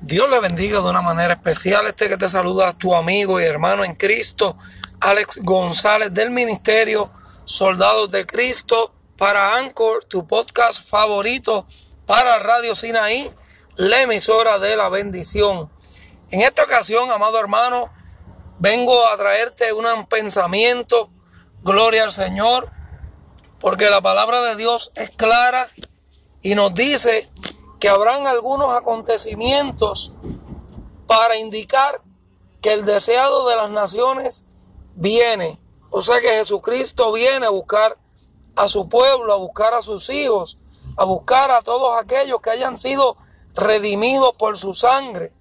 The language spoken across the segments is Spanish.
Dios le bendiga de una manera especial. Este que te saluda tu amigo y hermano en Cristo, Alex González del Ministerio Soldados de Cristo para Anchor, tu podcast favorito para Radio Sinaí, la emisora de la bendición. En esta ocasión, amado hermano, vengo a traerte un pensamiento, gloria al Señor, porque la palabra de Dios es clara y nos dice que habrán algunos acontecimientos para indicar que el deseado de las naciones viene. O sea que Jesucristo viene a buscar a su pueblo, a buscar a sus hijos, a buscar a todos aquellos que hayan sido redimidos por su sangre,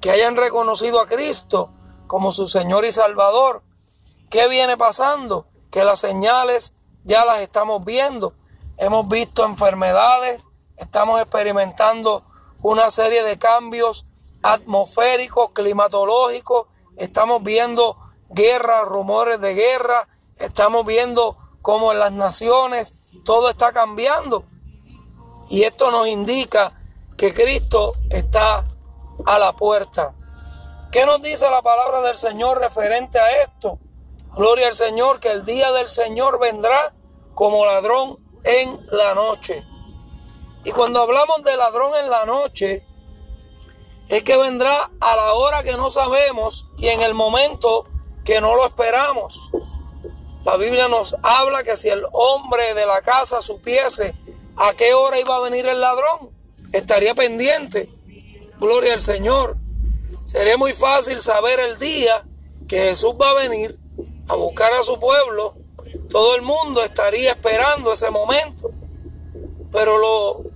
que hayan reconocido a Cristo como su Señor y Salvador. ¿Qué viene pasando? Que las señales ya las estamos viendo. Hemos visto enfermedades, Estamos experimentando una serie de cambios atmosféricos, climatológicos. Estamos viendo guerras, rumores de guerra. Estamos viendo cómo en las naciones todo está cambiando. Y esto nos indica que Cristo está a la puerta. ¿Qué nos dice la palabra del Señor referente a esto? Gloria al Señor, que el día del Señor vendrá como ladrón en la noche. Y cuando hablamos de ladrón en la noche, es que vendrá a la hora que no sabemos y en el momento que no lo esperamos. La Biblia nos habla que si el hombre de la casa supiese a qué hora iba a venir el ladrón, estaría pendiente. Gloria al Señor. Sería muy fácil saber el día que Jesús va a venir a buscar a su pueblo. Todo el mundo estaría esperando ese momento. Pero lo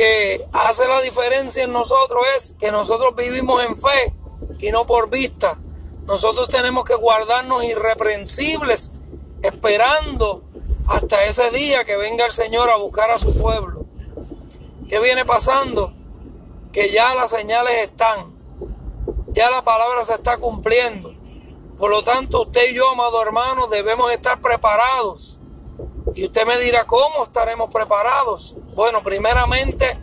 que hace la diferencia en nosotros es que nosotros vivimos en fe y no por vista. Nosotros tenemos que guardarnos irreprensibles esperando hasta ese día que venga el Señor a buscar a su pueblo. ¿Qué viene pasando? Que ya las señales están, ya la palabra se está cumpliendo. Por lo tanto, usted y yo, amado hermano, debemos estar preparados y usted me dirá, ¿cómo estaremos preparados? Bueno, primeramente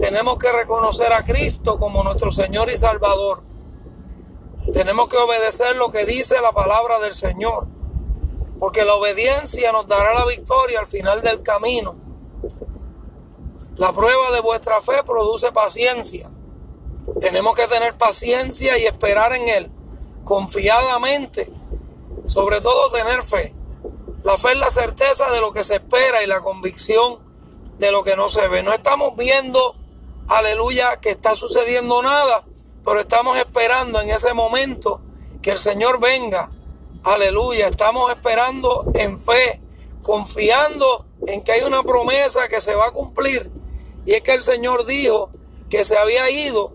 tenemos que reconocer a Cristo como nuestro Señor y Salvador. Tenemos que obedecer lo que dice la palabra del Señor, porque la obediencia nos dará la victoria al final del camino. La prueba de vuestra fe produce paciencia. Tenemos que tener paciencia y esperar en Él confiadamente. Sobre todo tener fe. La fe es la certeza de lo que se espera y la convicción de lo que no se ve. No estamos viendo, aleluya, que está sucediendo nada, pero estamos esperando en ese momento que el Señor venga. Aleluya, estamos esperando en fe, confiando en que hay una promesa que se va a cumplir. Y es que el Señor dijo que se había ido,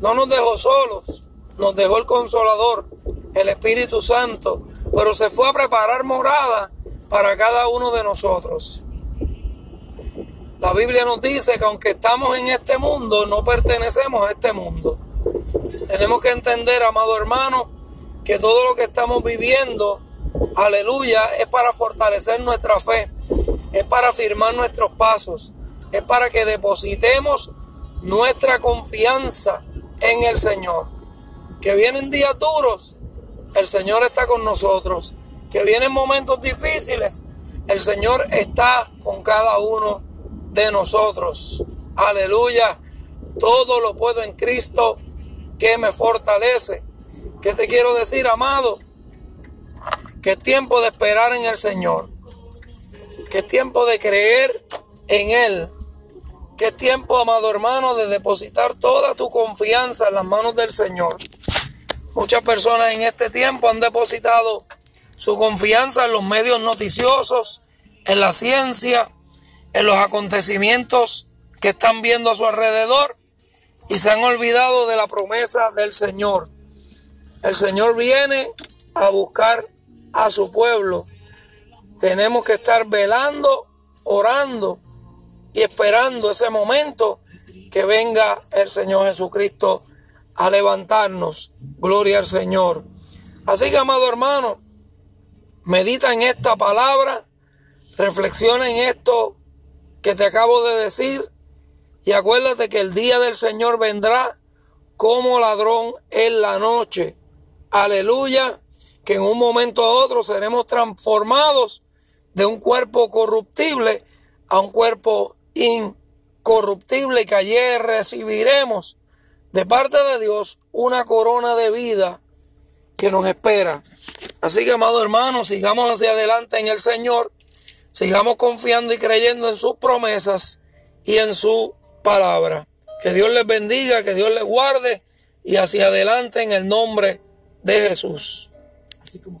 no nos dejó solos, nos dejó el consolador, el Espíritu Santo, pero se fue a preparar morada para cada uno de nosotros. La Biblia nos dice que aunque estamos en este mundo, no pertenecemos a este mundo. Tenemos que entender, amado hermano, que todo lo que estamos viviendo, aleluya, es para fortalecer nuestra fe, es para firmar nuestros pasos, es para que depositemos nuestra confianza en el Señor. Que vienen días duros, el Señor está con nosotros. Que vienen momentos difíciles, el Señor está con cada uno de nosotros. Aleluya. Todo lo puedo en Cristo que me fortalece. ¿Qué te quiero decir, amado? Que es tiempo de esperar en el Señor. Que es tiempo de creer en Él. Que es tiempo, amado hermano, de depositar toda tu confianza en las manos del Señor. Muchas personas en este tiempo han depositado su confianza en los medios noticiosos, en la ciencia, en los acontecimientos que están viendo a su alrededor y se han olvidado de la promesa del Señor. El Señor viene a buscar a su pueblo. Tenemos que estar velando, orando y esperando ese momento que venga el Señor Jesucristo a levantarnos. Gloria al Señor. Así que, amado hermano, medita en esta palabra, reflexiona en esto que te acabo de decir y acuérdate que el día del Señor vendrá como ladrón en la noche. Aleluya, que en un momento a otro seremos transformados de un cuerpo corruptible a un cuerpo incorruptible que ayer recibiremos de parte de Dios una corona de vida que nos espera. Así que, amado hermano, sigamos hacia adelante en el Señor, sigamos confiando y creyendo en sus promesas y en su palabra. Que Dios les bendiga, que Dios les guarde y hacia adelante en el nombre de Jesús. Así como.